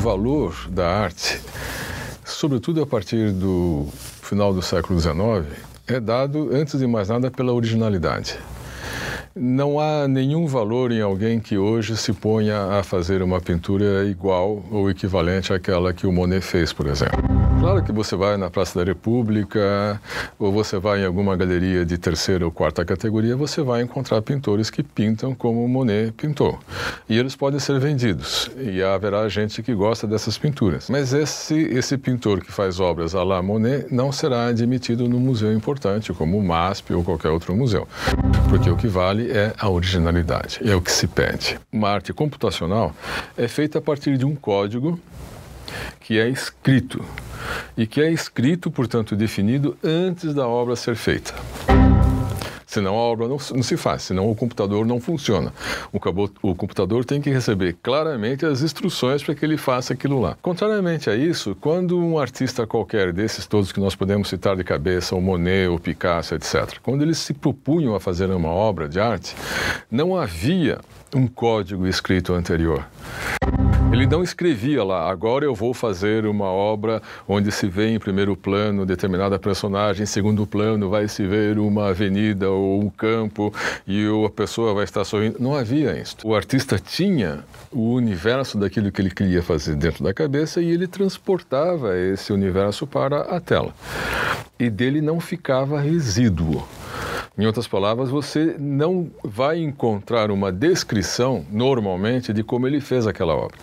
valor da arte, sobretudo a partir do final do século XIX, é dado, antes de mais nada, pela originalidade. Não há nenhum valor em alguém que hoje se ponha a fazer uma pintura igual ou equivalente àquela que o Monet fez, por exemplo. Claro que você vai na Praça da República ou você vai em alguma galeria de terceira ou quarta categoria, você vai encontrar pintores que pintam como Monet pintou. E eles podem ser vendidos e haverá gente que gosta dessas pinturas. Mas esse, esse pintor que faz obras à la Monet não será admitido no museu importante, como o MASP ou qualquer outro museu, porque o que vale é a originalidade, é o que se pede. Uma arte computacional é feita a partir de um código que é escrito e que é escrito, portanto, definido antes da obra ser feita. Senão a obra não, não, se faz, senão o computador não funciona. O, o computador tem que receber claramente as instruções para que ele faça aquilo lá. Contrariamente a isso, quando um artista qualquer desses todos que nós podemos citar de cabeça, o Monet, o Picasso, etc., quando eles se propunham a fazer uma obra de arte, não havia um código escrito anterior. Ele não escrevia lá, agora eu vou fazer uma obra onde se vê em primeiro plano determinada personagem, em segundo plano vai se ver uma avenida ou um campo e a pessoa vai estar sorrindo. Não havia isso. O artista tinha o universo daquilo que ele queria fazer dentro da cabeça e ele transportava esse universo para a tela. E dele não ficava resíduo. Em outras palavras, você não vai encontrar uma descrição, normalmente, de como ele fez aquela obra.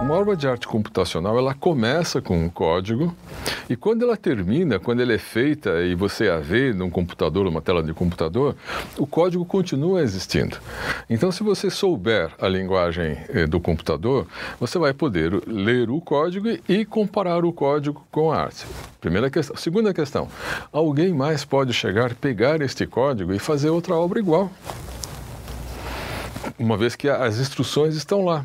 Uma obra de arte computacional, ela começa com um código e quando ela termina, quando ela é feita e você a vê num computador, numa tela de computador, o código continua existindo. Então, se você souber a linguagem eh, do computador, você vai poder ler o código e comparar o código com a arte. Primeira questão. Segunda questão: alguém mais pode chegar, pegar este código e fazer outra obra igual? Uma vez que as instruções estão lá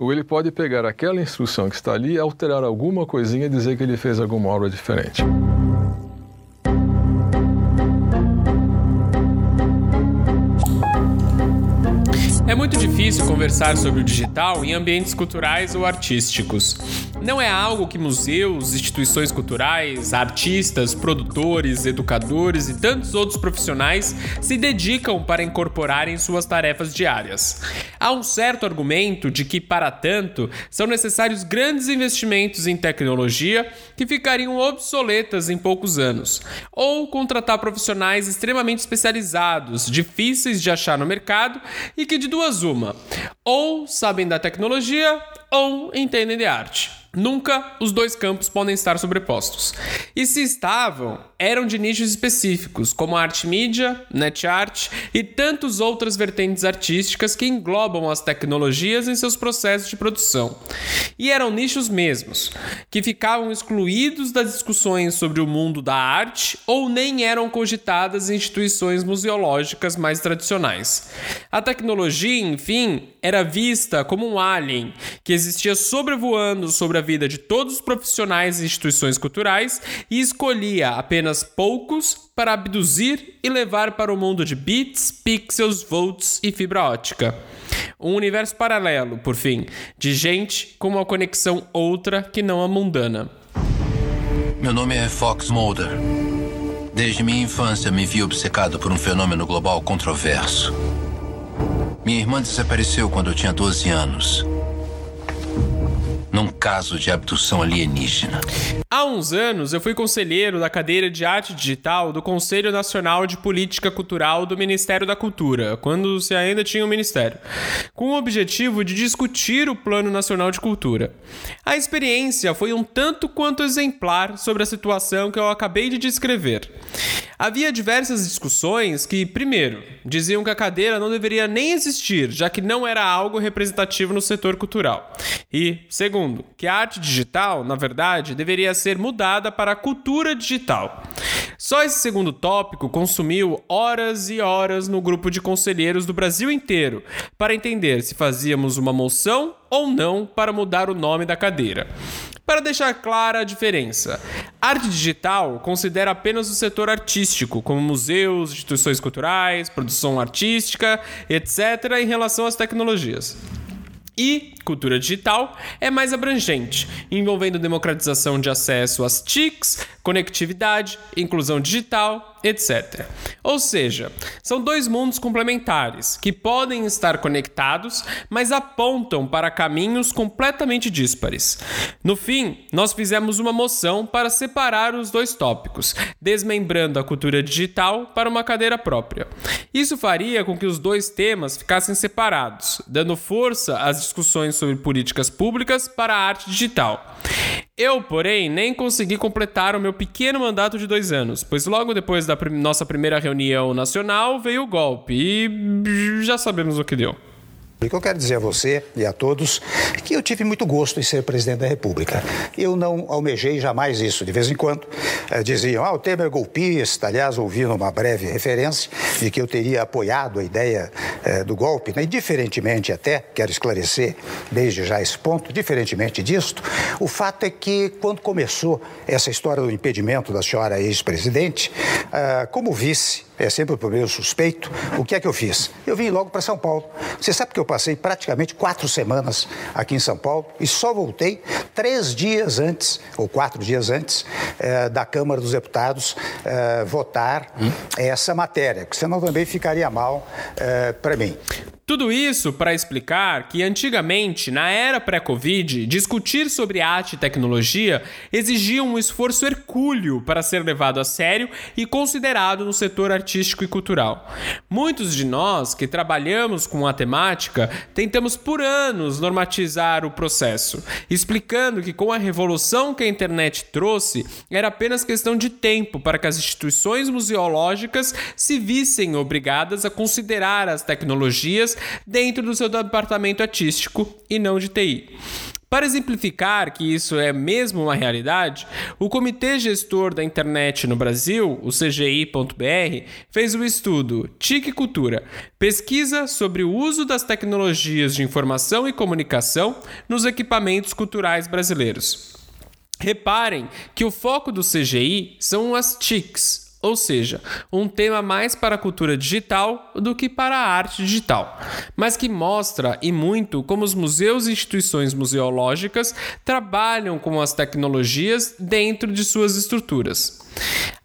ou ele pode pegar aquela instrução que está ali, alterar alguma coisinha e dizer que ele fez alguma obra diferente. É muito difícil conversar sobre o digital em ambientes culturais ou artísticos. Não é algo que museus, instituições culturais, artistas, produtores, educadores e tantos outros profissionais se dedicam para incorporar em suas tarefas diárias. Há um certo argumento de que, para tanto, são necessários grandes investimentos em tecnologia que ficariam obsoletas em poucos anos, ou contratar profissionais extremamente especializados, difíceis de achar no mercado e que de duas uma. Ou sabem da tecnologia ou entendem de arte. Nunca os dois campos podem estar sobrepostos. E se estavam, eram de nichos específicos, como a arte mídia, net art e tantas outras vertentes artísticas que englobam as tecnologias em seus processos de produção. E eram nichos mesmos, que ficavam excluídos das discussões sobre o mundo da arte ou nem eram cogitadas em instituições museológicas mais tradicionais. A tecnologia, enfim, era vista como um alien que existia sobrevoando sobre a vida de todos os profissionais e instituições culturais e escolhia apenas poucos para abduzir e levar para o mundo de bits, pixels, volts e fibra ótica. Um universo paralelo, por fim, de gente com uma conexão outra que não a mundana. Meu nome é Fox Mulder. Desde minha infância me vi obcecado por um fenômeno global controverso. Minha irmã desapareceu quando eu tinha 12 anos num caso de abdução alienígena. Há uns anos, eu fui conselheiro da cadeira de arte digital do Conselho Nacional de Política Cultural do Ministério da Cultura, quando se ainda tinha o um ministério, com o objetivo de discutir o Plano Nacional de Cultura. A experiência foi um tanto quanto exemplar sobre a situação que eu acabei de descrever. Havia diversas discussões que, primeiro, diziam que a cadeira não deveria nem existir, já que não era algo representativo no setor cultural. E, segundo, que a arte digital, na verdade, deveria ser mudada para a cultura digital. Só esse segundo tópico consumiu horas e horas no grupo de conselheiros do Brasil inteiro para entender se fazíamos uma moção ou não para mudar o nome da cadeira. Para deixar clara a diferença, arte digital considera apenas o setor artístico, como museus, instituições culturais, produção artística, etc., em relação às tecnologias. E cultura digital é mais abrangente, envolvendo democratização de acesso às TICs, conectividade, inclusão digital, etc. Ou seja, são dois mundos complementares que podem estar conectados, mas apontam para caminhos completamente díspares. No fim, nós fizemos uma moção para separar os dois tópicos, desmembrando a cultura digital para uma cadeira própria. Isso faria com que os dois temas ficassem separados, dando força às discussões sobre políticas públicas para a arte digital. Eu, porém, nem consegui completar o meu pequeno mandato de dois anos, pois logo depois da nossa primeira reunião nacional veio o golpe e já sabemos o que deu. O que eu quero dizer a você e a todos é que eu tive muito gosto em ser presidente da República. Eu não almejei jamais isso. De vez em quando eh, diziam, ah, o Temer é golpista. Aliás, ouvi uma breve referência de que eu teria apoiado a ideia eh, do golpe. Né? E, diferentemente até, quero esclarecer desde já esse ponto, diferentemente disto, o fato é que quando começou essa história do impedimento da senhora ex-presidente, ah, como vice, é sempre o primeiro suspeito, o que é que eu fiz? Eu vim logo para São Paulo. Você sabe que eu passei praticamente quatro semanas aqui em São Paulo e só voltei três dias antes, ou quatro dias antes, eh, da Câmara dos Deputados eh, votar hum? essa matéria, porque senão também ficaria mal eh, para mim. Tudo isso para explicar que antigamente, na era pré-Covid, discutir sobre arte e tecnologia exigia um esforço hercúleo para ser levado a sério e considerado no setor artístico e cultural. Muitos de nós que trabalhamos com a temática tentamos por anos normatizar o processo, explicando que com a revolução que a internet trouxe, era apenas questão de tempo para que as instituições museológicas se vissem obrigadas a considerar as tecnologias dentro do seu departamento artístico e não de TI. Para exemplificar que isso é mesmo uma realidade, o Comitê Gestor da Internet no Brasil, o CGI.br, fez o estudo TIC Cultura, pesquisa sobre o uso das tecnologias de informação e comunicação nos equipamentos culturais brasileiros. Reparem que o foco do CGI são as TICs, ou seja, um tema mais para a cultura digital do que para a arte digital, mas que mostra e muito como os museus e instituições museológicas trabalham com as tecnologias dentro de suas estruturas.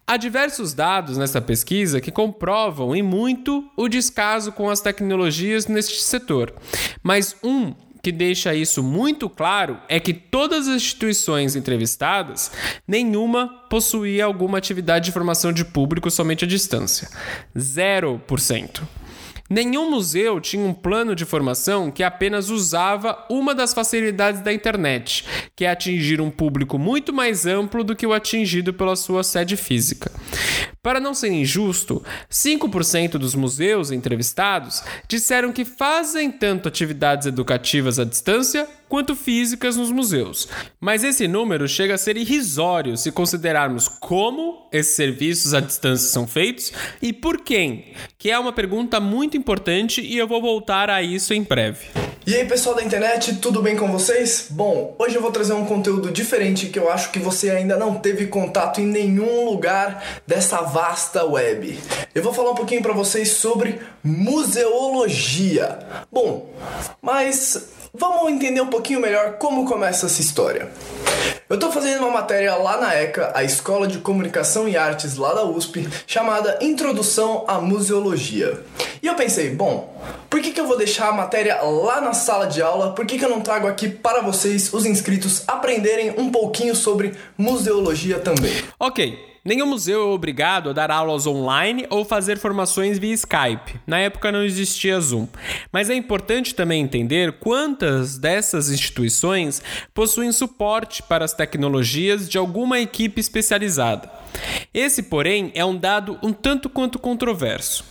Há diversos dados nessa pesquisa que comprovam e muito o descaso com as tecnologias neste setor, mas um que deixa isso muito claro é que todas as instituições entrevistadas, nenhuma possuía alguma atividade de formação de público somente à distância. 0%. Nenhum museu tinha um plano de formação que apenas usava uma das facilidades da internet, que é atingir um público muito mais amplo do que o atingido pela sua sede física. Para não ser injusto, 5% dos museus entrevistados disseram que fazem tanto atividades educativas à distância quanto físicas nos museus. Mas esse número chega a ser irrisório se considerarmos como esses serviços à distância são feitos e por quem, que é uma pergunta muito importante e eu vou voltar a isso em breve. E aí pessoal da internet, tudo bem com vocês? Bom, hoje eu vou trazer um conteúdo diferente que eu acho que você ainda não teve contato em nenhum lugar dessa vasta web. Eu vou falar um pouquinho para vocês sobre museologia. Bom, mas Vamos entender um pouquinho melhor como começa essa história. Eu estou fazendo uma matéria lá na ECA, a Escola de Comunicação e Artes lá da USP, chamada Introdução à Museologia. E eu pensei, bom, por que, que eu vou deixar a matéria lá na sala de aula? Por que, que eu não trago aqui para vocês, os inscritos, aprenderem um pouquinho sobre museologia também? Ok. Nenhum museu é obrigado a dar aulas online ou fazer formações via Skype. Na época não existia Zoom. Mas é importante também entender quantas dessas instituições possuem suporte para as tecnologias de alguma equipe especializada. Esse, porém, é um dado um tanto quanto controverso.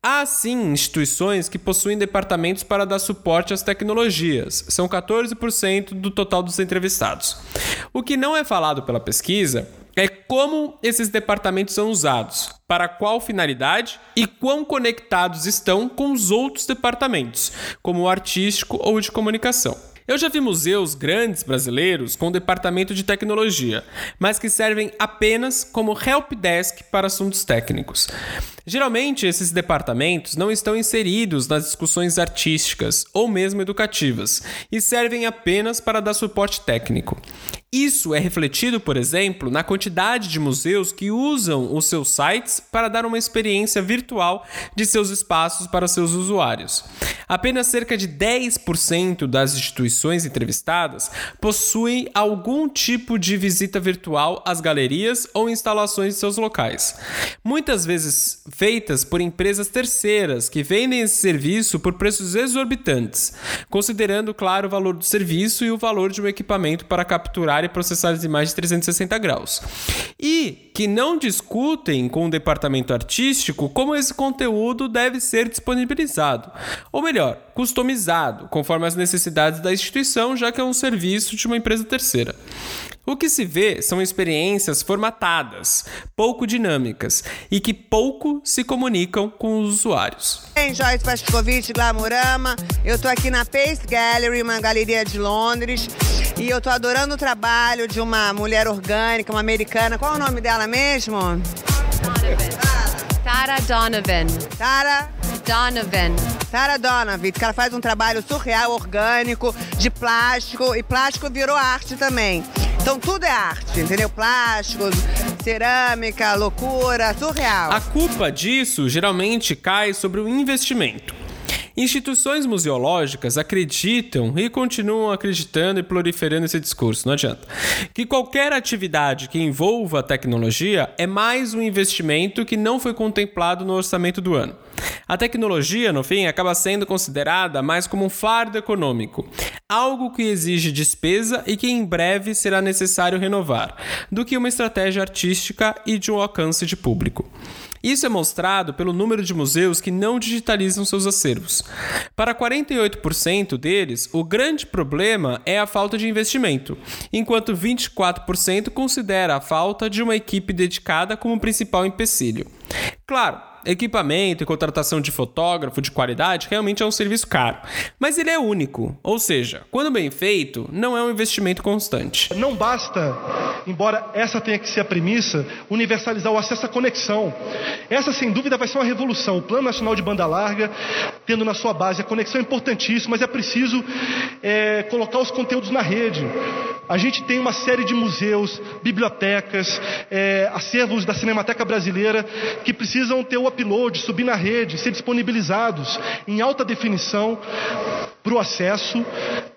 Há sim instituições que possuem departamentos para dar suporte às tecnologias, são 14% do total dos entrevistados. O que não é falado pela pesquisa é como esses departamentos são usados, para qual finalidade e quão conectados estão com os outros departamentos, como o artístico ou de comunicação. Eu já vi museus grandes brasileiros com departamento de tecnologia, mas que servem apenas como help desk para assuntos técnicos. Geralmente, esses departamentos não estão inseridos nas discussões artísticas ou mesmo educativas e servem apenas para dar suporte técnico. Isso é refletido, por exemplo, na quantidade de museus que usam os seus sites para dar uma experiência virtual de seus espaços para seus usuários. Apenas cerca de 10% das instituições entrevistadas possuem algum tipo de visita virtual às galerias ou instalações de seus locais. Muitas vezes feitas por empresas terceiras que vendem esse serviço por preços exorbitantes, considerando, claro, o valor do serviço e o valor de um equipamento para capturar e processar as imagens 360 graus. E que não discutem com o departamento artístico como esse conteúdo deve ser disponibilizado. Ou melhor, customizado, conforme as necessidades da instituição, já que é um serviço de uma empresa terceira. O que se vê são experiências formatadas, pouco dinâmicas e que pouco se comunicam com os usuários. Bem, Joyce Pascovitch, Glamurama. Eu tô aqui na Pace Gallery, uma galeria de Londres. E eu tô adorando o trabalho de uma mulher orgânica, uma americana. Qual é o nome dela mesmo? Tara Donovan. Tara Donovan. Tara Donovan, que ela faz um trabalho surreal, orgânico, de plástico. E plástico virou arte também. Então tudo é arte, entendeu? Plástico, cerâmica, loucura, surreal. A culpa disso geralmente cai sobre o investimento. Instituições museológicas acreditam e continuam acreditando e proliferando esse discurso, não adianta. Que qualquer atividade que envolva a tecnologia é mais um investimento que não foi contemplado no orçamento do ano. A tecnologia, no fim, acaba sendo considerada mais como um fardo econômico, algo que exige despesa e que em breve será necessário renovar, do que uma estratégia artística e de um alcance de público. Isso é mostrado pelo número de museus que não digitalizam seus acervos. Para 48% deles, o grande problema é a falta de investimento, enquanto 24% considera a falta de uma equipe dedicada como principal empecilho. Claro, equipamento e contratação de fotógrafo de qualidade realmente é um serviço caro, mas ele é único, ou seja, quando bem feito, não é um investimento constante. Não basta, embora essa tenha que ser a premissa, universalizar o acesso à conexão. Essa, sem dúvida, vai ser uma revolução. O Plano Nacional de Banda Larga, tendo na sua base a conexão é importantíssima, mas é preciso é, colocar os conteúdos na rede. A gente tem uma série de museus, bibliotecas, é, acervos da Cinemateca Brasileira que precisam ter o upload, subir na rede, ser disponibilizados em alta definição para o acesso,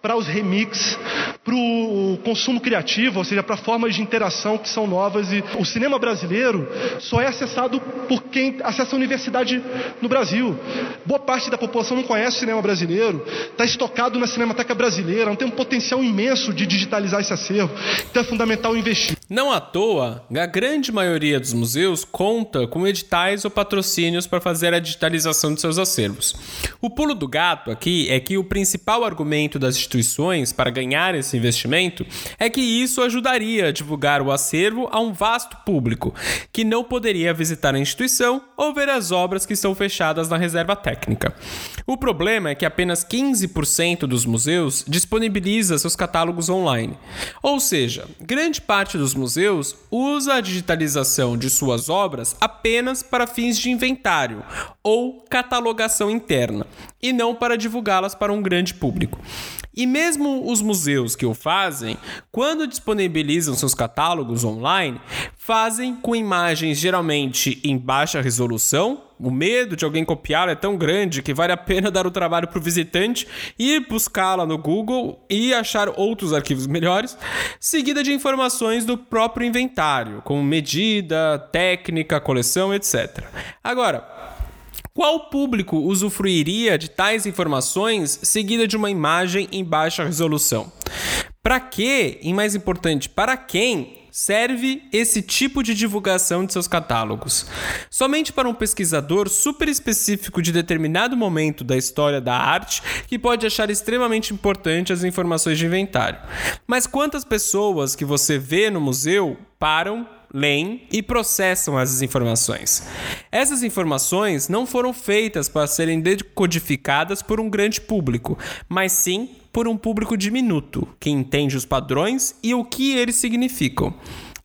para os remix, para o consumo criativo, ou seja, para formas de interação que são novas. E o cinema brasileiro só é acessado por quem acessa a universidade no Brasil. Boa parte da população não conhece o cinema brasileiro, está estocado na Cinemateca Brasileira, não tem um potencial imenso de digitalizar esse acervo. Então é fundamental investir. Não à toa, a grande maioria dos museus conta com editais ou patrocínios para fazer a digitalização de seus acervos. O pulo do gato aqui é que o principal argumento das instituições para ganhar esse investimento é que isso ajudaria a divulgar o acervo a um vasto público que não poderia visitar a instituição ou ver as obras que estão fechadas na reserva técnica. O problema é que apenas 15% dos museus disponibiliza seus catálogos online. Ou seja, grande parte dos museus usa a digitalização de suas obras apenas para fins de inventário ou catalogação interna, e não para divulgá-las para um grande público. E mesmo os museus que o fazem, quando disponibilizam seus catálogos online, fazem com imagens geralmente em baixa resolução. O medo de alguém copiá-la é tão grande que vale a pena dar o trabalho para o visitante ir buscá-la no Google e achar outros arquivos melhores, seguida de informações do próprio inventário, como medida, técnica, coleção, etc. Agora, qual público usufruiria de tais informações seguida de uma imagem em baixa resolução? Para que, e mais importante, para quem serve esse tipo de divulgação de seus catálogos? Somente para um pesquisador super específico de determinado momento da história da arte que pode achar extremamente importante as informações de inventário. Mas quantas pessoas que você vê no museu param leem e processam essas informações. Essas informações não foram feitas para serem decodificadas por um grande público, mas sim por um público diminuto, que entende os padrões e o que eles significam.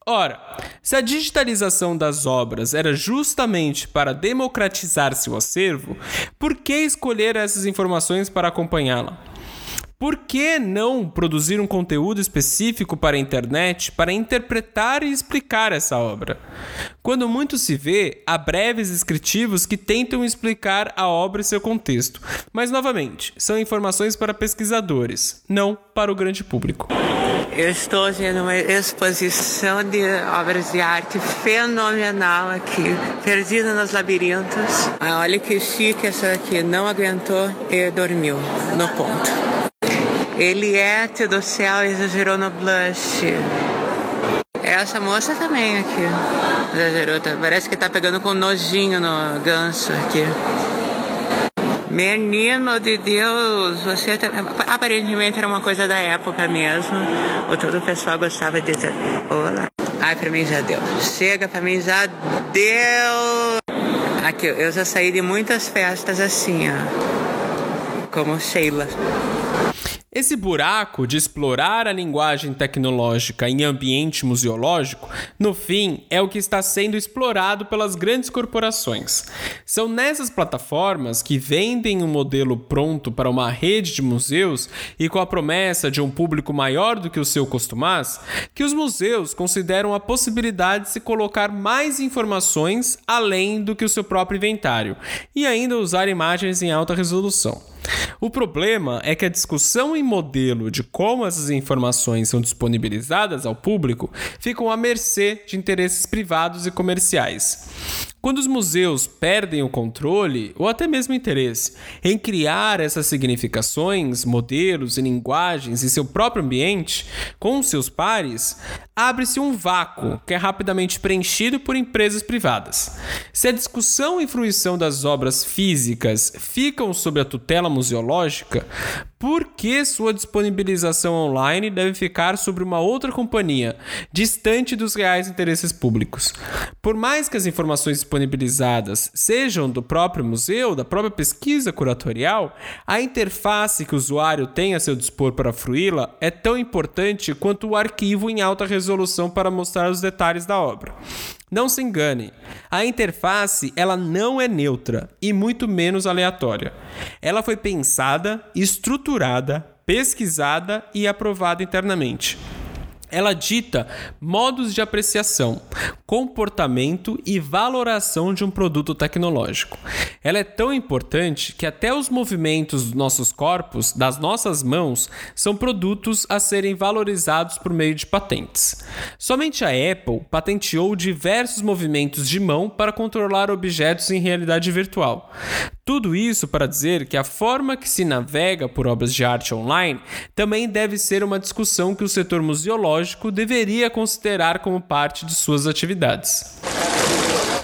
Ora, se a digitalização das obras era justamente para democratizar seu acervo, por que escolher essas informações para acompanhá-la? Por que não produzir um conteúdo específico para a internet para interpretar e explicar essa obra? Quando muito se vê, há breves descritivos que tentam explicar a obra e seu contexto, mas novamente, são informações para pesquisadores, não para o grande público. Eu estou vendo uma exposição de obras de arte fenomenal aqui, perdida nos labirintos. Ah, olha que chique essa aqui, não aguentou e dormiu no ponto. Eliette do céu exagerou no blush. Essa moça também aqui. Exagerou. Tá? Parece que tá pegando com nojinho no ganso aqui. Menino de Deus, você tá... aparentemente era uma coisa da época mesmo. O todo o pessoal gostava de dizer, olá. Ai, pra mim já deu. Chega, pra mim já deu. Aqui, eu já saí de muitas festas assim, ó. Como Sheila. Esse buraco de explorar a linguagem tecnológica em ambiente museológico, no fim, é o que está sendo explorado pelas grandes corporações. São nessas plataformas que vendem um modelo pronto para uma rede de museus e com a promessa de um público maior do que o seu costumaz, que os museus consideram a possibilidade de se colocar mais informações além do que o seu próprio inventário e ainda usar imagens em alta resolução. O problema é que a discussão em modelo de como essas informações são disponibilizadas ao público ficam à mercê de interesses privados e comerciais. Quando os museus perdem o controle, ou até mesmo interesse, em criar essas significações, modelos e linguagens em seu próprio ambiente, com seus pares, abre-se um vácuo que é rapidamente preenchido por empresas privadas. Se a discussão e fruição das obras físicas ficam sob a tutela museológica, por que sua disponibilização online deve ficar sobre uma outra companhia, distante dos reais interesses públicos? Por mais que as informações disponibilizadas sejam do próprio museu, da própria pesquisa curatorial, a interface que o usuário tem a seu dispor para fruí-la é tão importante quanto o arquivo em alta resolução para mostrar os detalhes da obra. Não se engane, a interface ela não é neutra e muito menos aleatória. Ela foi pensada, estruturada, pesquisada e aprovada internamente. Ela dita modos de apreciação, comportamento e valoração de um produto tecnológico. Ela é tão importante que até os movimentos dos nossos corpos, das nossas mãos, são produtos a serem valorizados por meio de patentes. Somente a Apple patenteou diversos movimentos de mão para controlar objetos em realidade virtual. Tudo isso para dizer que a forma que se navega por obras de arte online também deve ser uma discussão que o setor museológico deveria considerar como parte de suas atividades.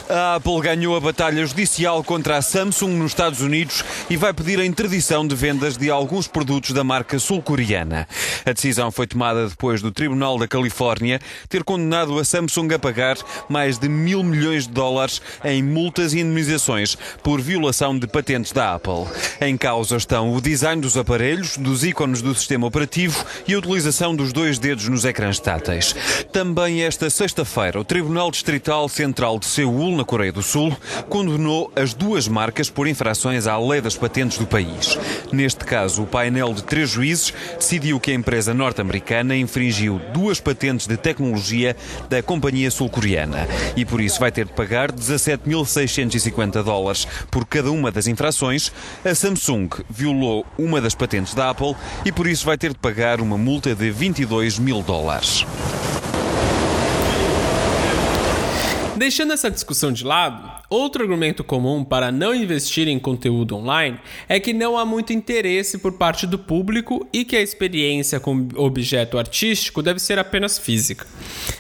A Apple ganhou a batalha judicial contra a Samsung nos Estados Unidos e vai pedir a interdição de vendas de alguns produtos da marca sul-coreana. A decisão foi tomada depois do Tribunal da Califórnia ter condenado a Samsung a pagar mais de mil milhões de dólares em multas e indemnizações por violação de patentes da Apple. Em causa estão o design dos aparelhos, dos ícones do sistema operativo e a utilização dos dois dedos nos ecrãs táteis. Também esta sexta-feira, o Tribunal Distrital Central de Seul na Coreia do Sul, condenou as duas marcas por infrações à lei das patentes do país. Neste caso, o painel de três juízes decidiu que a empresa norte-americana infringiu duas patentes de tecnologia da companhia sul-coreana e por isso vai ter de pagar 17.650 dólares por cada uma das infrações. A Samsung violou uma das patentes da Apple e por isso vai ter de pagar uma multa de 22 mil dólares. Deixando essa discussão de lado, outro argumento comum para não investir em conteúdo online é que não há muito interesse por parte do público e que a experiência com objeto artístico deve ser apenas física.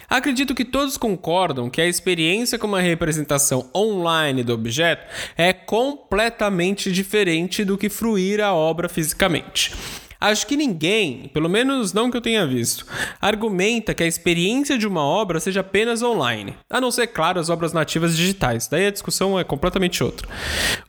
Acredito que todos concordam que a experiência com uma representação online do objeto é completamente diferente do que fruir a obra fisicamente. Acho que ninguém, pelo menos não que eu tenha visto, argumenta que a experiência de uma obra seja apenas online, a não ser, claro, as obras nativas digitais. Daí a discussão é completamente outra.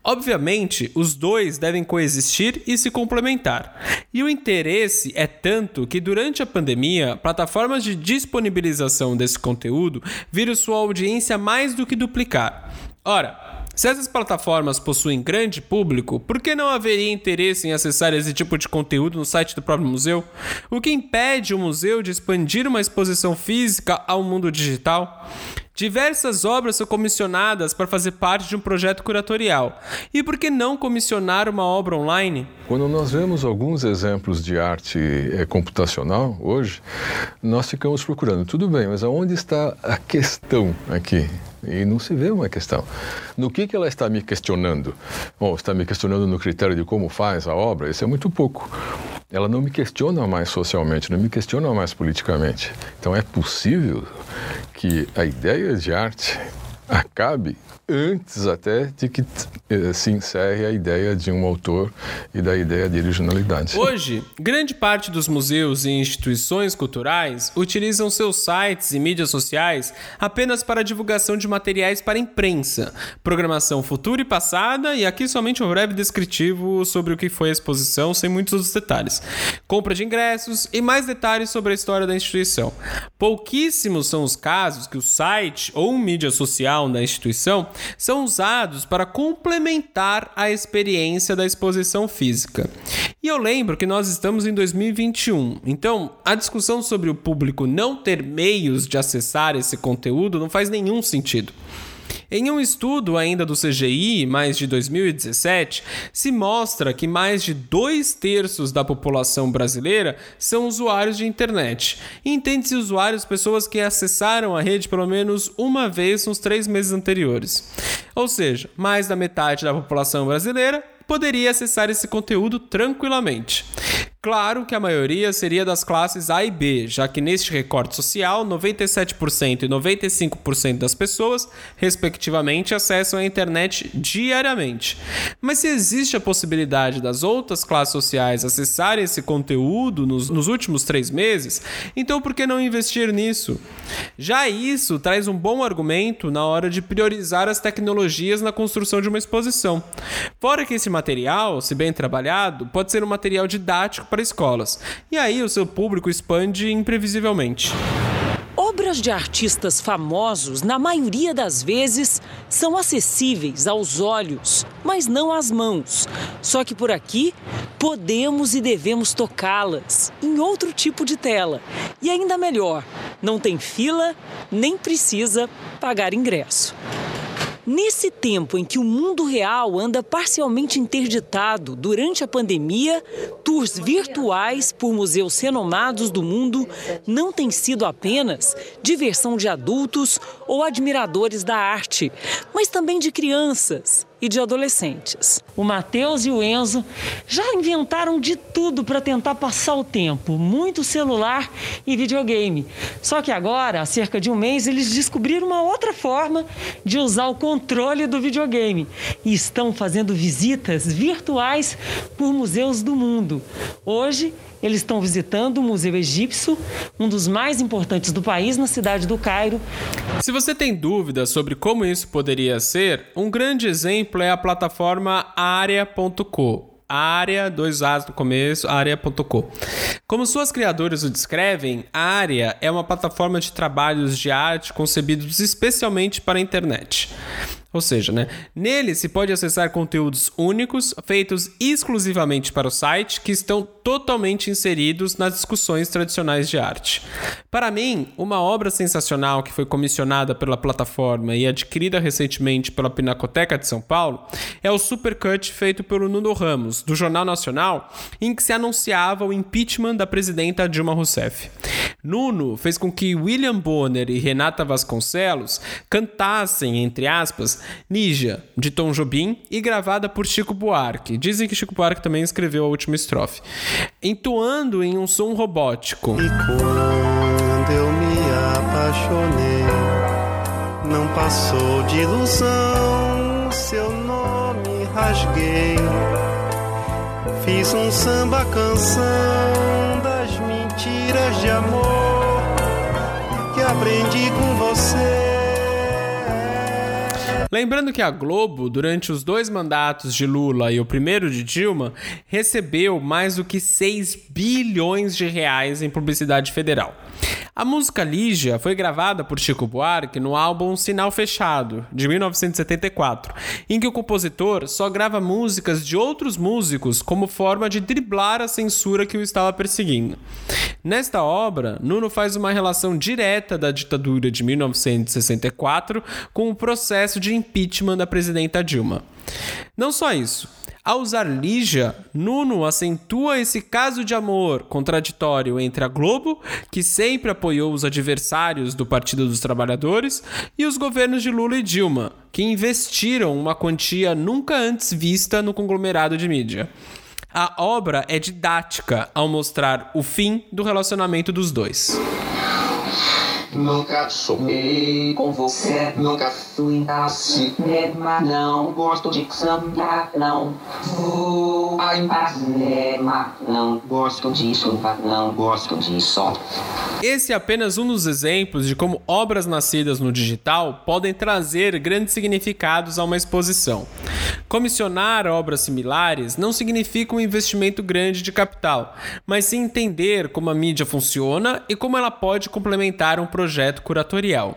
Obviamente, os dois devem coexistir e se complementar. E o interesse é tanto que durante a pandemia, plataformas de disponibilização desse conteúdo viram sua audiência mais do que duplicar. Ora, se essas plataformas possuem grande público, por que não haveria interesse em acessar esse tipo de conteúdo no site do próprio museu? O que impede o museu de expandir uma exposição física ao mundo digital? Diversas obras são comissionadas para fazer parte de um projeto curatorial. E por que não comissionar uma obra online? Quando nós vemos alguns exemplos de arte é, computacional hoje, nós ficamos procurando. Tudo bem, mas aonde está a questão aqui? E não se vê uma questão. No que, que ela está me questionando? Bom, está me questionando no critério de como faz a obra? Isso é muito pouco. Ela não me questiona mais socialmente, não me questiona mais politicamente. Então é possível que a ideia de arte acabe antes até de que se encerre a ideia de um autor e da ideia de originalidade. Hoje, grande parte dos museus e instituições culturais utilizam seus sites e mídias sociais apenas para divulgação de materiais para imprensa, programação futura e passada e aqui somente um breve descritivo sobre o que foi a exposição sem muitos outros detalhes, compra de ingressos e mais detalhes sobre a história da instituição. Pouquíssimos são os casos que o site ou mídia social da instituição são usados para complementar a experiência da exposição física. E eu lembro que nós estamos em 2021, então a discussão sobre o público não ter meios de acessar esse conteúdo não faz nenhum sentido. Em um estudo ainda do CGI, mais de 2017, se mostra que mais de dois terços da população brasileira são usuários de internet. Entende-se usuários pessoas que acessaram a rede pelo menos uma vez nos três meses anteriores. Ou seja, mais da metade da população brasileira poderia acessar esse conteúdo tranquilamente. Claro que a maioria seria das classes A e B, já que neste recorte social, 97% e 95% das pessoas, respectivamente, acessam a internet diariamente. Mas se existe a possibilidade das outras classes sociais acessarem esse conteúdo nos, nos últimos três meses, então por que não investir nisso? Já isso traz um bom argumento na hora de priorizar as tecnologias na construção de uma exposição. Fora que esse material, se bem trabalhado, pode ser um material didático para escolas. E aí o seu público expande imprevisivelmente. Obras de artistas famosos, na maioria das vezes, são acessíveis aos olhos, mas não às mãos. Só que por aqui podemos e devemos tocá-las em outro tipo de tela. E ainda melhor, não tem fila, nem precisa pagar ingresso. Nesse tempo em que o mundo real anda parcialmente interditado durante a pandemia, tours virtuais por museus renomados do mundo não têm sido apenas diversão de adultos ou admiradores da arte, mas também de crianças e de adolescentes. O Matheus e o Enzo já inventaram de tudo para tentar passar o tempo, muito celular e videogame. Só que agora, há cerca de um mês, eles descobriram uma outra forma de usar o controle do videogame e estão fazendo visitas virtuais por museus do mundo. Hoje, eles estão visitando o Museu Egípcio, um dos mais importantes do país, na cidade do Cairo. Se você tem dúvidas sobre como isso poderia ser, um grande exemplo é a plataforma Area.co área, dois As no começo, área.co. Como suas criadoras o descrevem, a área é uma plataforma de trabalhos de arte concebidos especialmente para a internet. Ou seja, né, nele se pode acessar conteúdos únicos, feitos exclusivamente para o site, que estão totalmente inseridos nas discussões tradicionais de arte. Para mim, uma obra sensacional que foi comissionada pela plataforma e adquirida recentemente pela Pinacoteca de São Paulo é o Supercut feito pelo Nuno Ramos, do Jornal Nacional, em que se anunciava o impeachment da presidenta Dilma Rousseff. Nuno fez com que William Bonner e Renata Vasconcelos cantassem, entre aspas, Nígia, de Tom Jobim, e gravada por Chico Buarque. Dizem que Chico Buarque também escreveu a última estrofe. Entoando em um som robótico. E quando eu me apaixonei, não passou de ilusão, seu nome rasguei Fiz um samba canção das mentiras de amor que aprendi com você. Lembrando que a Globo, durante os dois mandatos de Lula e o primeiro de Dilma, recebeu mais do que 6 bilhões de reais em publicidade federal. A música Lígia foi gravada por Chico Buarque no álbum Sinal Fechado, de 1974, em que o compositor só grava músicas de outros músicos como forma de driblar a censura que o estava perseguindo. Nesta obra, Nuno faz uma relação direta da ditadura de 1964 com o processo de impeachment da presidenta Dilma. Não só isso. Ao usar Lígia, Nuno acentua esse caso de amor contraditório entre a Globo, que sempre apoiou os adversários do Partido dos Trabalhadores, e os governos de Lula e Dilma, que investiram uma quantia nunca antes vista no conglomerado de mídia. A obra é didática ao mostrar o fim do relacionamento dos dois. Nunca sonhei com você, nunca fui cinema, não gosto de samba, não vou a cinema, não gosto disso, não gosto disso. Esse é apenas um dos exemplos de como obras nascidas no digital podem trazer grandes significados a uma exposição. Comissionar obras similares não significa um investimento grande de capital, mas sim entender como a mídia funciona e como ela pode complementar um projeto curatorial.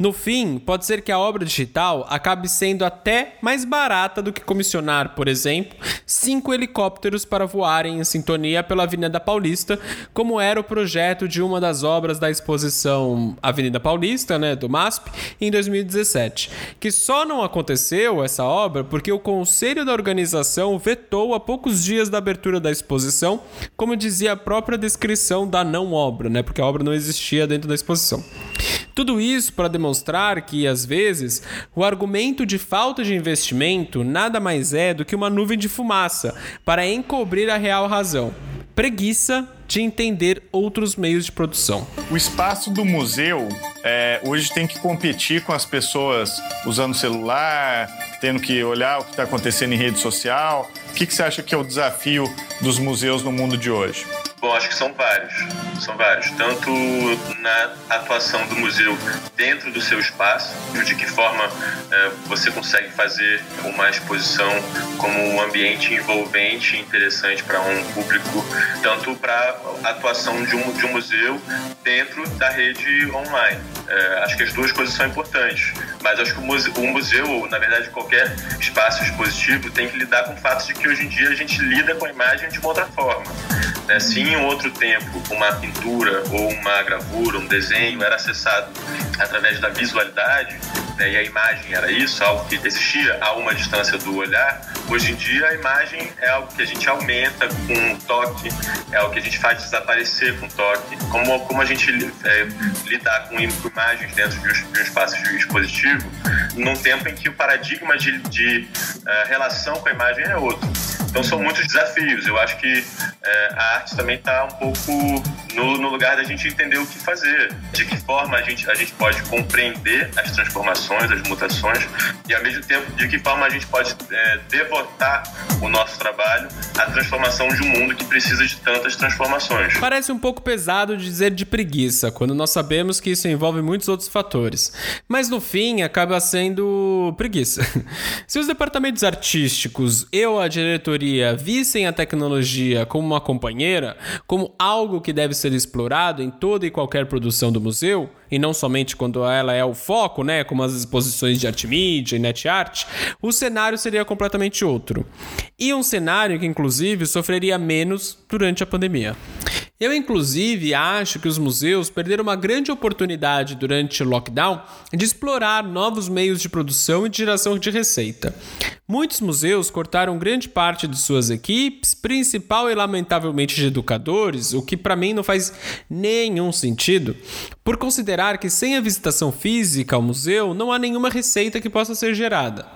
No fim, pode ser que a obra digital acabe sendo até mais barata do que comissionar, por exemplo, cinco helicópteros para voarem em sintonia pela Avenida Paulista, como era o projeto de uma das obras da exposição Avenida Paulista, né, do MASP, em 2017, que só não aconteceu essa obra porque o conselho da organização vetou a poucos dias da abertura da exposição, como dizia a própria descrição da não obra, né, porque a obra não existia dentro da exposição. Tudo isso para demonstrar que, às vezes, o argumento de falta de investimento nada mais é do que uma nuvem de fumaça para encobrir a real razão: preguiça de entender outros meios de produção. O espaço do museu é, hoje tem que competir com as pessoas usando celular, tendo que olhar o que está acontecendo em rede social. O que, que você acha que é o desafio dos museus no mundo de hoje? Bom, acho que são vários. São vários. Tanto na atuação do museu dentro do seu espaço, de que forma é, você consegue fazer uma exposição como um ambiente envolvente e interessante para um público, tanto para a atuação de um, de um museu dentro da rede online. É, acho que as duas coisas são importantes, mas acho que o museu, o museu, ou na verdade qualquer espaço expositivo, tem que lidar com o fato de que hoje em dia a gente lida com a imagem de uma outra forma. Né? Se em outro tempo uma pintura ou uma gravura, um desenho era acessado através da visualidade, né, e a imagem era isso, algo que existia a uma distância do olhar, hoje em dia a imagem é algo que a gente aumenta com toque, é algo que a gente faz desaparecer com toque. Como, como a gente é, lidar com imagens dentro de um, de um, espaço expositivo, num tempo em que o paradigma de, de uh, relação com a imagem é outro. Então são muitos desafios. Eu acho que é, a arte também está um pouco no, no, lugar da gente entender o que fazer, de que forma a gente, a gente pode compreender as transformações, as mutações, e ao mesmo tempo de que forma a gente pode é, devotar o nosso trabalho à transformação de um mundo que precisa de tantas transformações. Parece um pouco pesado dizer de preguiça, quando nós sabemos que isso envolve muitos outros fatores. Mas no fim acaba sendo preguiça. Se os departamentos artísticos e a diretoria vissem a tecnologia como uma companheira, como algo que deve ser explorado em toda e qualquer produção do museu, e não somente quando ela é o foco, né, como as exposições de arte mídia e net art, o cenário seria completamente outro. E um cenário que inclusive sofreria menos durante a pandemia. Eu, inclusive, acho que os museus perderam uma grande oportunidade durante o lockdown de explorar novos meios de produção e de geração de receita. Muitos museus cortaram grande parte de suas equipes, principal e lamentavelmente de educadores, o que para mim não faz nenhum sentido, por considerar que sem a visitação física ao museu não há nenhuma receita que possa ser gerada.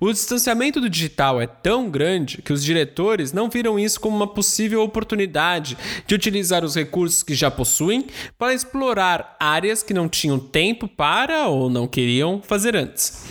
O distanciamento do digital é tão grande que os diretores não viram isso como uma possível oportunidade de utilizar os recursos que já possuem para explorar áreas que não tinham tempo para ou não queriam fazer antes.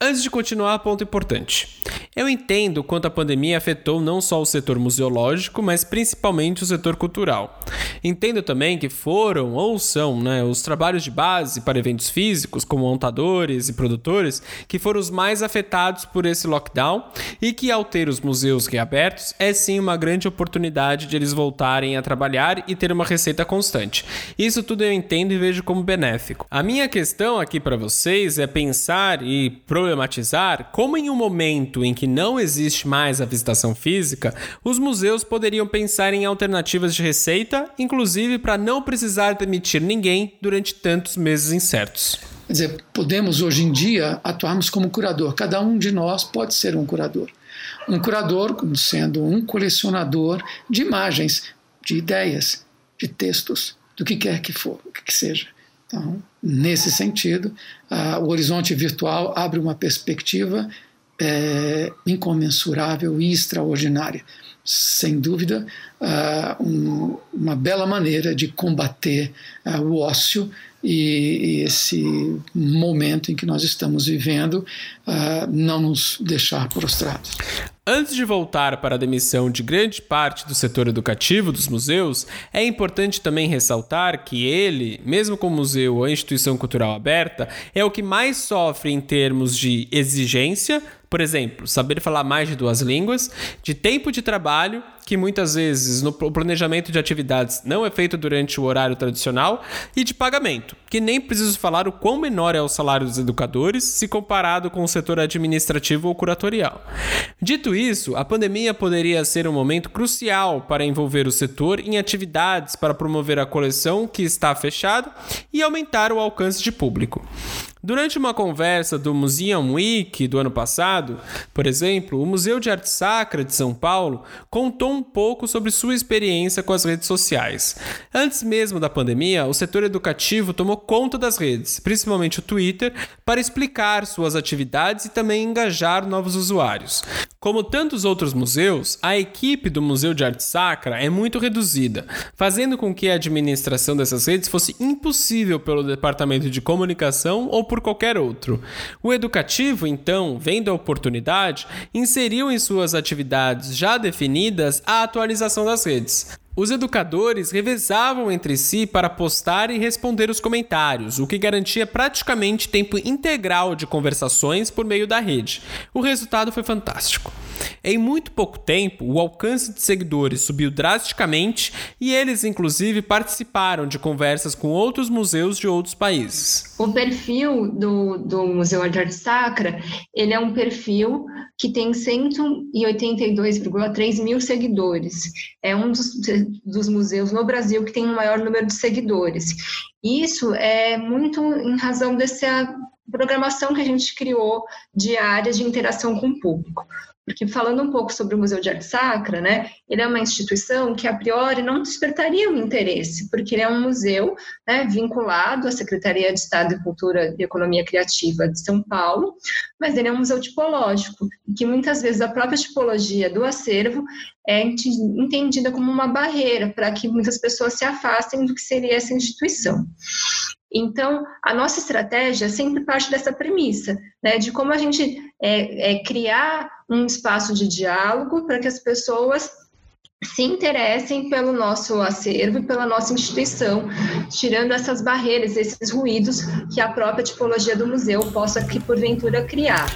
Antes de continuar, ponto importante. Eu entendo quanto a pandemia afetou não só o setor museológico, mas principalmente o setor cultural. Entendo também que foram ou são né, os trabalhos de base para eventos físicos, como montadores e produtores, que foram os mais afetados por esse lockdown e que, ao ter os museus reabertos, é sim uma grande oportunidade de eles voltarem a trabalhar e ter uma receita constante. Isso tudo eu entendo e vejo como benéfico. A minha questão aqui para vocês é pensar e problematizar como, em um momento em que não existe mais a visitação física, os museus poderiam pensar em alternativas de receita, inclusive para não precisar demitir ninguém durante tantos meses incertos. Quer dizer, podemos hoje em dia atuarmos como curador. Cada um de nós pode ser um curador. Um curador como sendo um colecionador de imagens, de ideias, de textos, do que quer que for, o que, que seja. Então, nesse sentido, uh, o horizonte virtual abre uma perspectiva é, incomensurável e extraordinária. Sem dúvida, uh, um, uma bela maneira de combater uh, o ócio e, e, esse momento em que nós estamos vivendo uh, não nos deixar prostrados. Antes de voltar para a demissão de grande parte do setor educativo dos museus, é importante também ressaltar que ele, mesmo como museu ou instituição cultural aberta, é o que mais sofre em termos de exigência, por exemplo, saber falar mais de duas línguas, de tempo de trabalho, que muitas vezes no planejamento de atividades não é feito durante o horário tradicional, e de pagamento, que nem preciso falar o quão menor é o salário dos educadores se comparado com o setor administrativo ou curatorial. Dito isso, a pandemia poderia ser um momento crucial para envolver o setor em atividades para promover a coleção que está fechada e aumentar o alcance de público. Durante uma conversa do Museum Week do ano passado, por exemplo, o Museu de Arte Sacra de São Paulo contou um pouco sobre sua experiência com as redes sociais. Antes mesmo da pandemia, o setor educativo tomou conta das redes, principalmente o Twitter, para explicar suas atividades e também engajar novos usuários. Como tantos outros museus, a equipe do Museu de Arte Sacra é muito reduzida, fazendo com que a administração dessas redes fosse impossível pelo departamento de comunicação ou por qualquer outro. O educativo, então, vendo a oportunidade, inseriu em suas atividades já definidas a atualização das redes, os educadores revezavam entre si para postar e responder os comentários, o que garantia praticamente tempo integral de conversações por meio da rede. O resultado foi fantástico. Em muito pouco tempo, o alcance de seguidores subiu drasticamente e eles, inclusive, participaram de conversas com outros museus de outros países. O perfil do, do Museu de Arte Sacra, ele é um perfil que tem 182,3 mil seguidores. É um dos, dos museus no Brasil que tem o maior número de seguidores. Isso é muito em razão dessa programação que a gente criou de áreas de interação com o público. Porque falando um pouco sobre o Museu de Arte Sacra, né, ele é uma instituição que a priori não despertaria o interesse, porque ele é um museu né, vinculado à Secretaria de Estado de Cultura e Economia Criativa de São Paulo, mas ele é um museu tipológico, que muitas vezes a própria tipologia do acervo é entendida como uma barreira para que muitas pessoas se afastem do que seria essa instituição. Então, a nossa estratégia sempre parte dessa premissa, né, de como a gente é, é criar um espaço de diálogo para que as pessoas se interessem pelo nosso acervo e pela nossa instituição, tirando essas barreiras, esses ruídos que a própria tipologia do museu possa, que porventura, criar.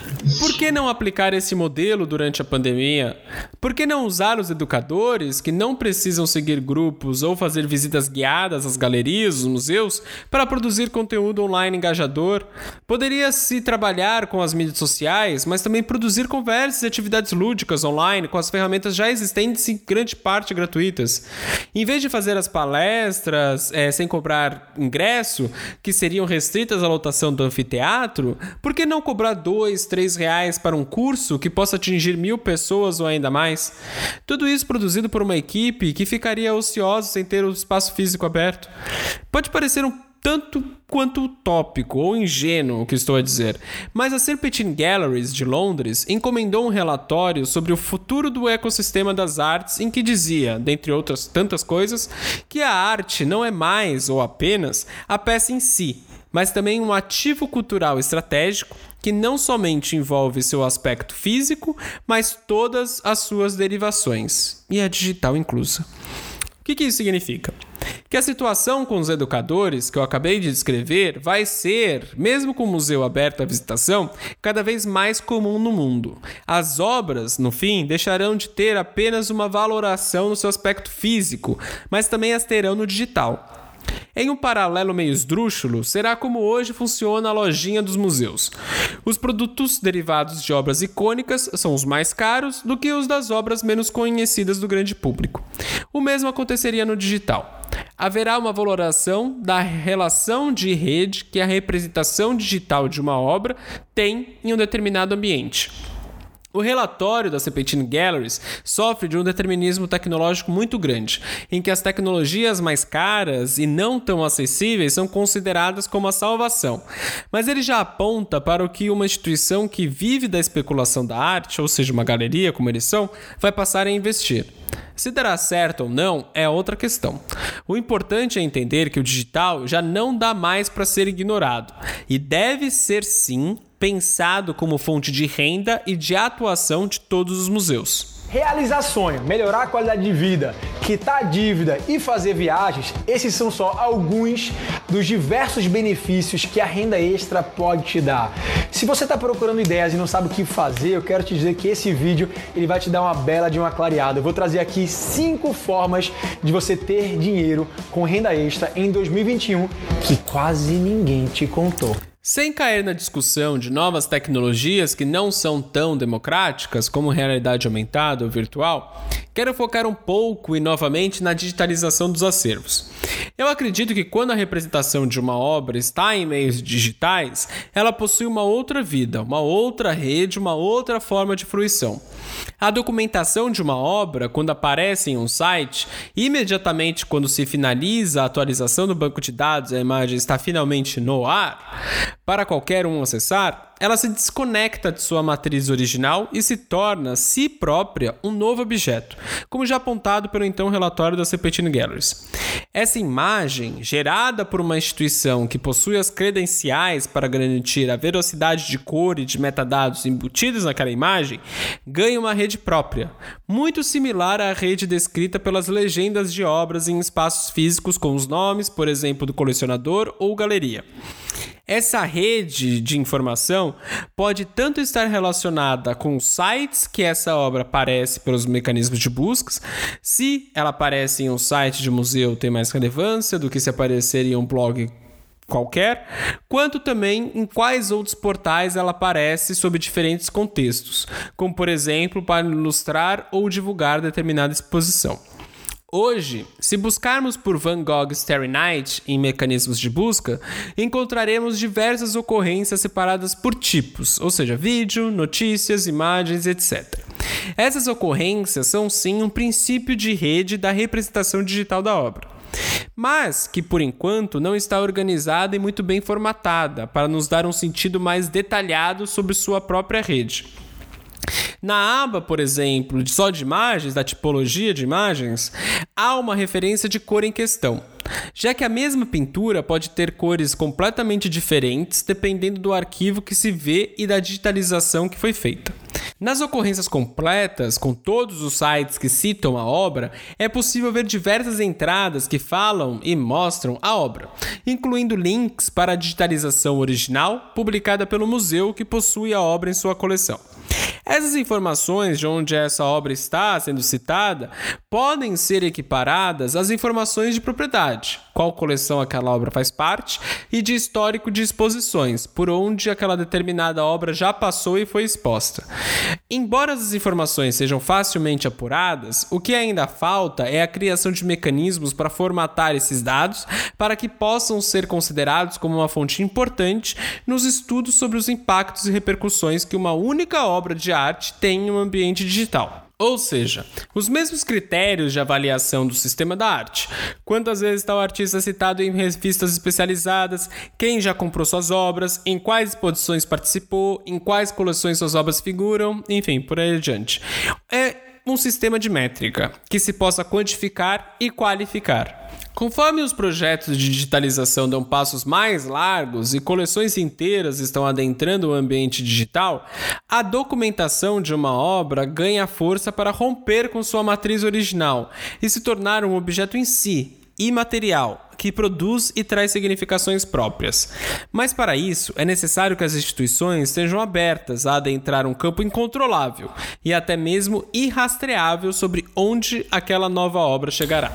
Por que não aplicar esse modelo durante a pandemia? Por que não usar os educadores que não precisam seguir grupos ou fazer visitas guiadas às galerias, os museus, para produzir conteúdo online engajador? Poderia-se trabalhar com as mídias sociais, mas também produzir conversas e atividades lúdicas online com as ferramentas já existentes em grande parte gratuitas. Em vez de fazer as palestras é, sem cobrar ingresso, que seriam restritas à lotação do anfiteatro, por que não cobrar dois, três reais para um curso que possa atingir mil pessoas ou ainda mais? Tudo isso produzido por uma equipe que ficaria ociosa sem ter o espaço físico aberto. Pode parecer um tanto quanto utópico ou ingênuo o que estou a dizer, mas a Serpentine Galleries de Londres encomendou um relatório sobre o futuro do ecossistema das artes em que dizia, dentre outras tantas coisas, que a arte não é mais ou apenas a peça em si, mas também um ativo cultural estratégico que não somente envolve seu aspecto físico, mas todas as suas derivações, e a digital inclusa. O que, que isso significa? Que a situação com os educadores que eu acabei de descrever vai ser, mesmo com o museu aberto à visitação, cada vez mais comum no mundo. As obras, no fim, deixarão de ter apenas uma valoração no seu aspecto físico, mas também as terão no digital. Em um paralelo meio esdrúxulo, será como hoje funciona a lojinha dos museus. Os produtos derivados de obras icônicas são os mais caros do que os das obras menos conhecidas do grande público. O mesmo aconteceria no digital. Haverá uma valoração da relação de rede que a representação digital de uma obra tem em um determinado ambiente. O relatório da Serpentine Galleries sofre de um determinismo tecnológico muito grande, em que as tecnologias mais caras e não tão acessíveis são consideradas como a salvação. Mas ele já aponta para o que uma instituição que vive da especulação da arte, ou seja, uma galeria como eles são, vai passar a investir. Se dará certo ou não é outra questão. O importante é entender que o digital já não dá mais para ser ignorado e deve ser sim pensado como fonte de renda e de atuação de todos os museus. Realizar sonho, melhorar a qualidade de vida, quitar dívida e fazer viagens, esses são só alguns dos diversos benefícios que a renda extra pode te dar. Se você está procurando ideias e não sabe o que fazer, eu quero te dizer que esse vídeo ele vai te dar uma bela de uma clareada. Eu vou trazer aqui cinco formas de você ter dinheiro com renda extra em 2021 que quase ninguém te contou. Sem cair na discussão de novas tecnologias que não são tão democráticas como realidade aumentada ou virtual, quero focar um pouco e novamente na digitalização dos acervos. Eu acredito que quando a representação de uma obra está em meios digitais, ela possui uma outra vida, uma outra rede, uma outra forma de fruição. A documentação de uma obra, quando aparece em um site, imediatamente quando se finaliza a atualização do banco de dados e a imagem está finalmente no ar, para qualquer um acessar, ela se desconecta de sua matriz original e se torna, si própria, um novo objeto, como já apontado pelo então relatório da Serpentine Galleries. Essa imagem, gerada por uma instituição que possui as credenciais para garantir a velocidade de cor e de metadados embutidos naquela imagem, ganha uma rede própria, muito similar à rede descrita pelas legendas de obras em espaços físicos com os nomes, por exemplo, do colecionador ou galeria. Essa rede de informação pode tanto estar relacionada com sites que essa obra aparece pelos mecanismos de buscas, se ela aparece em um site de museu tem mais relevância do que se aparecer em um blog qualquer, quanto também em quais outros portais ela aparece sob diferentes contextos, como por exemplo para ilustrar ou divulgar determinada exposição. Hoje, se buscarmos por Van Gogh Starry Night em mecanismos de busca, encontraremos diversas ocorrências separadas por tipos, ou seja, vídeo, notícias, imagens, etc. Essas ocorrências são sim um princípio de rede da representação digital da obra mas que por enquanto não está organizada e muito bem formatada para nos dar um sentido mais detalhado sobre sua própria rede. Na aba, por exemplo, só de imagens, da tipologia de imagens, há uma referência de cor em questão, já que a mesma pintura pode ter cores completamente diferentes dependendo do arquivo que se vê e da digitalização que foi feita. Nas ocorrências completas, com todos os sites que citam a obra, é possível ver diversas entradas que falam e mostram a obra, incluindo links para a digitalização original publicada pelo museu que possui a obra em sua coleção. Essas informações de onde essa obra está sendo citada podem ser equiparadas às informações de propriedade, qual coleção aquela obra faz parte, e de histórico de exposições, por onde aquela determinada obra já passou e foi exposta. Embora as informações sejam facilmente apuradas, o que ainda falta é a criação de mecanismos para formatar esses dados para que possam ser considerados como uma fonte importante nos estudos sobre os impactos e repercussões que uma única obra de arte tem em um ambiente digital. Ou seja, os mesmos critérios de avaliação do sistema da arte. Quantas vezes está o artista citado em revistas especializadas, quem já comprou suas obras, em quais exposições participou, em quais coleções suas obras figuram, enfim, por aí adiante. É um sistema de métrica que se possa quantificar e qualificar. Conforme os projetos de digitalização dão passos mais largos e coleções inteiras estão adentrando o ambiente digital, a documentação de uma obra ganha força para romper com sua matriz original e se tornar um objeto em si, imaterial, que produz e traz significações próprias. Mas para isso, é necessário que as instituições estejam abertas a adentrar um campo incontrolável e até mesmo irrastreável sobre onde aquela nova obra chegará.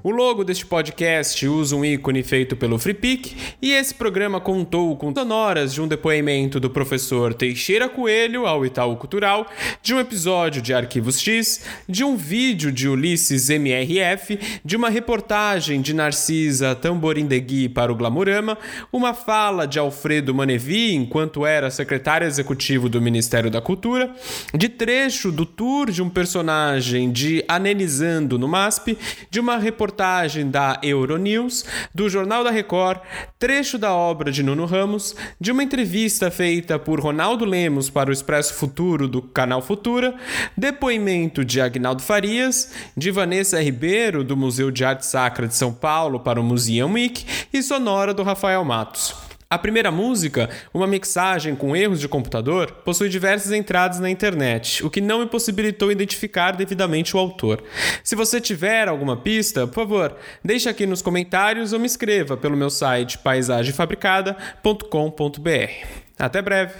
O logo deste podcast usa um ícone feito pelo FreePic e esse programa contou com sonoras de um depoimento do professor Teixeira Coelho ao Itaú Cultural, de um episódio de Arquivos X, de um vídeo de Ulisses MRF, de uma reportagem de Narcisa Tamborindegui para o Glamurama, uma fala de Alfredo Manevi enquanto era secretário executivo do Ministério da Cultura, de trecho do tour de um personagem de Anelizando no MASP, de uma reportagem reportagem da Euronews, do Jornal da Record, trecho da obra de Nuno Ramos, de uma entrevista feita por Ronaldo Lemos para o Expresso Futuro do canal Futura, depoimento de Agnaldo Farias, de Vanessa Ribeiro do Museu de Arte Sacra de São Paulo para o Museum Week e sonora do Rafael Matos. A primeira música, uma mixagem com erros de computador, possui diversas entradas na internet, o que não me possibilitou identificar devidamente o autor. Se você tiver alguma pista, por favor, deixe aqui nos comentários ou me escreva pelo meu site paisagemfabricada.com.br. Até breve!